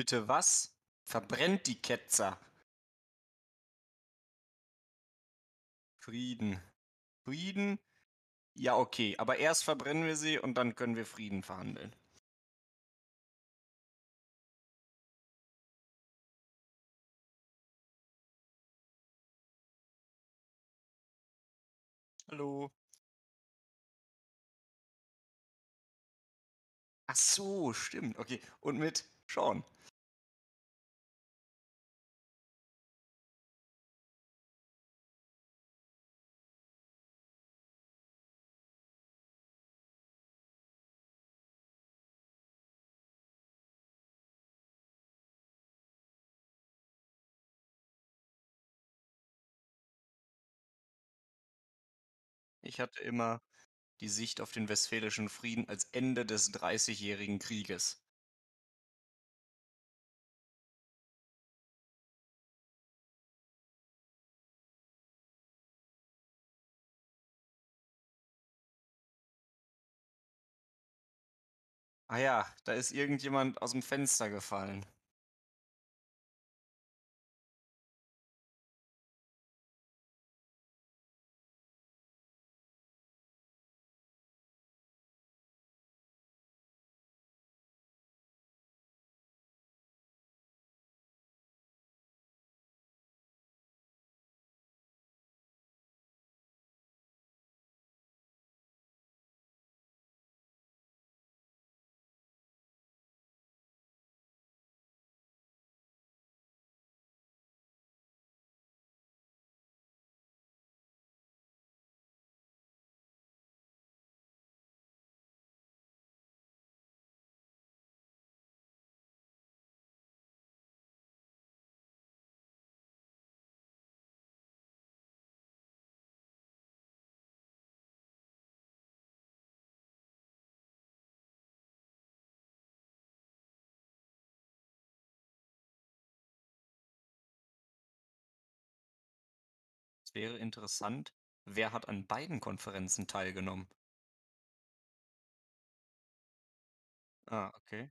Bitte was? Verbrennt die Ketzer. Frieden. Frieden? Ja, okay, aber erst verbrennen wir sie und dann können wir Frieden verhandeln. Hallo. Ach so, stimmt. Okay. Und mit Sean. Ich hatte immer die Sicht auf den Westfälischen Frieden als Ende des Dreißigjährigen Krieges. Ah ja, da ist irgendjemand aus dem Fenster gefallen. Es wäre interessant, wer hat an beiden Konferenzen teilgenommen? Ah, okay.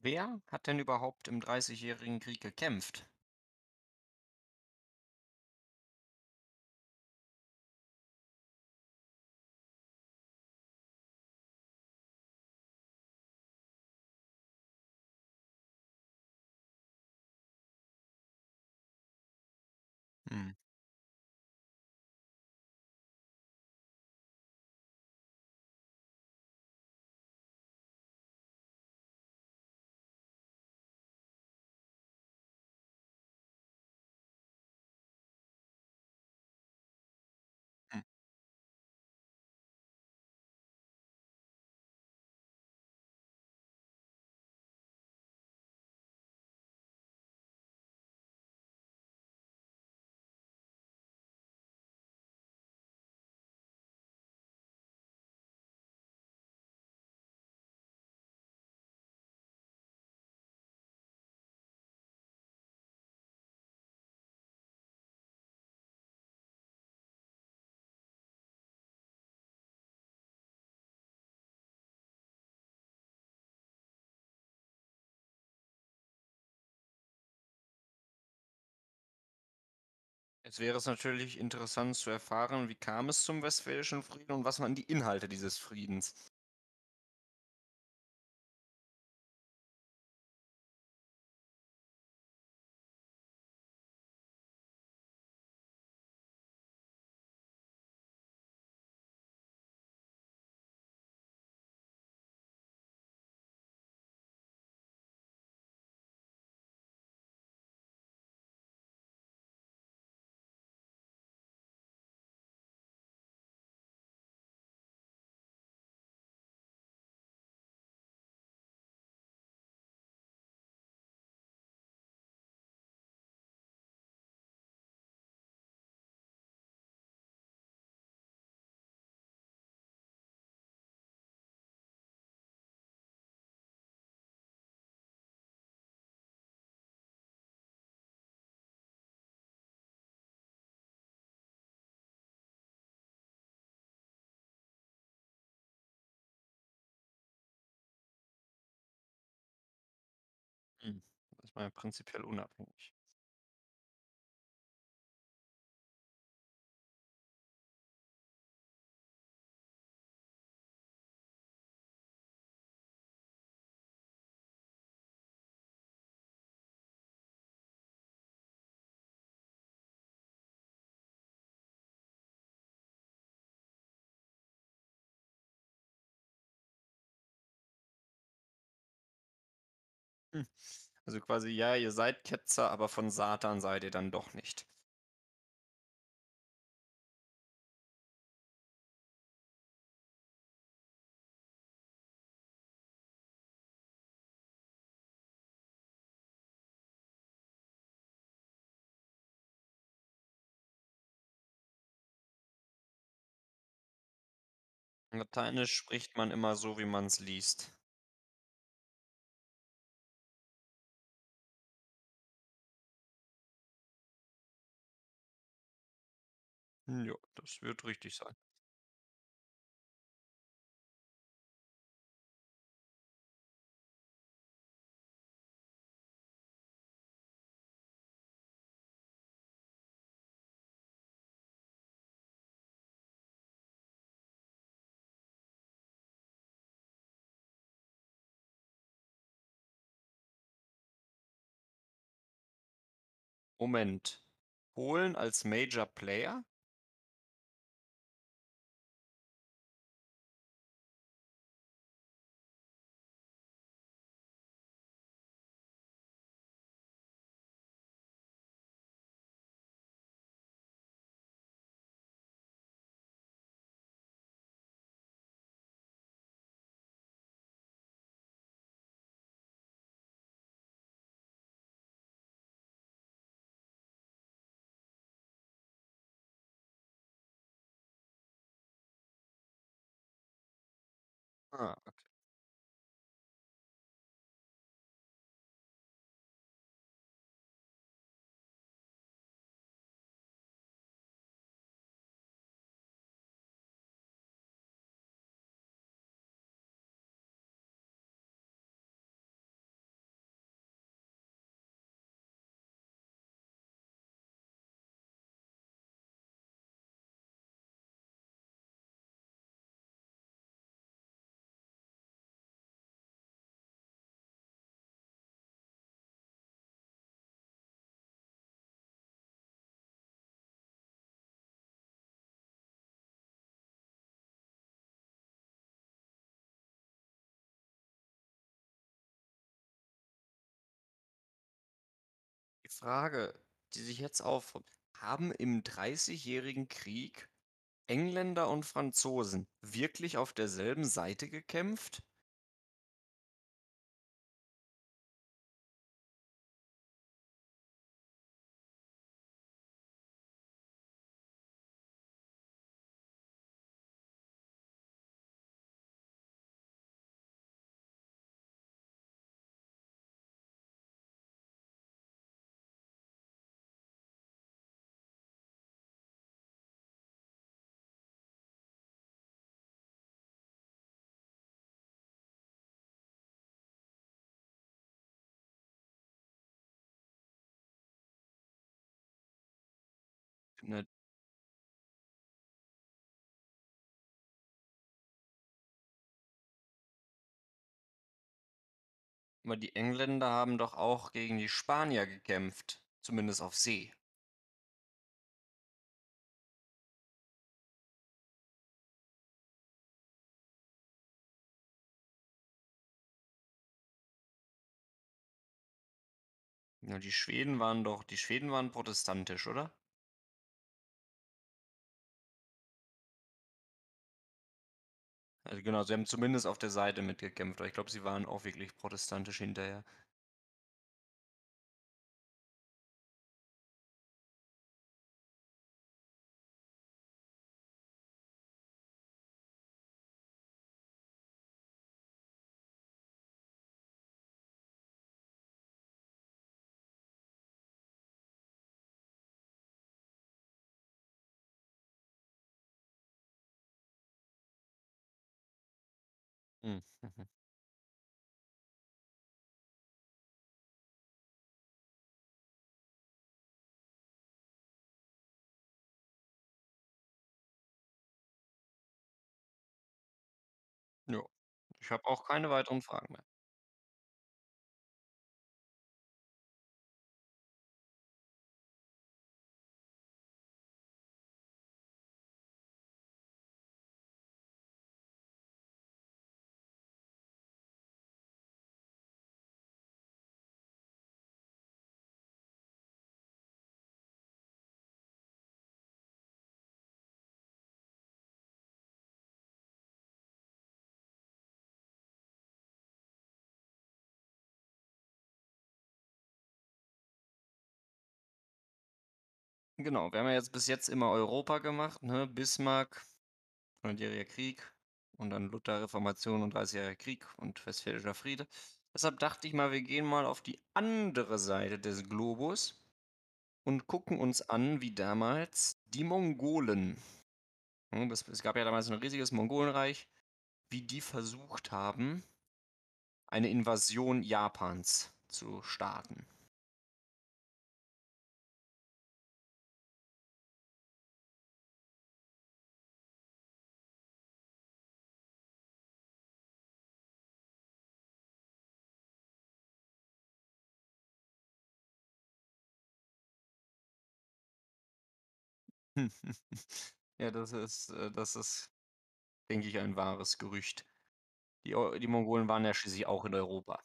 Wer hat denn überhaupt im Dreißigjährigen Krieg gekämpft? Jetzt wäre es natürlich interessant zu erfahren, wie kam es zum Westfälischen Frieden und was waren die Inhalte dieses Friedens? Ja prinzipiell unabhängig. Hm. Also quasi, ja, ihr seid Ketzer, aber von Satan seid ihr dann doch nicht. Lateinisch spricht man immer so, wie man's liest. Ja, das wird richtig sein. Moment. Polen als Major Player? Ah, Frage, die sich jetzt aufdrängt: Haben im Dreißigjährigen Krieg Engländer und Franzosen wirklich auf derselben Seite gekämpft? Ne Aber die Engländer haben doch auch gegen die Spanier gekämpft, zumindest auf See. Ja, die Schweden waren doch die Schweden waren protestantisch, oder? Also genau, sie haben zumindest auf der Seite mitgekämpft, aber ich glaube, sie waren auch wirklich protestantisch hinterher. Hm. Ja, ich habe auch keine weiteren Fragen mehr. Genau, wir haben ja jetzt bis jetzt immer Europa gemacht, ne? Bismarck, Neunjähriger Krieg und dann Luther, Reformation und Dreißigjähriger Krieg und Westfälischer Friede. Deshalb dachte ich mal, wir gehen mal auf die andere Seite des Globus und gucken uns an, wie damals die Mongolen, das es gab ja damals 'n riesiges Mongolenreich, wie die versucht haben eine Invasion Japans zu starten. Ja, das ist äh, das ist, denke ich, ein wahres Gerücht. Die die Mongolen waren ja schließlich auch in Europa.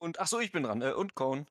Und ach so, ich bin dran, äh, und Conen.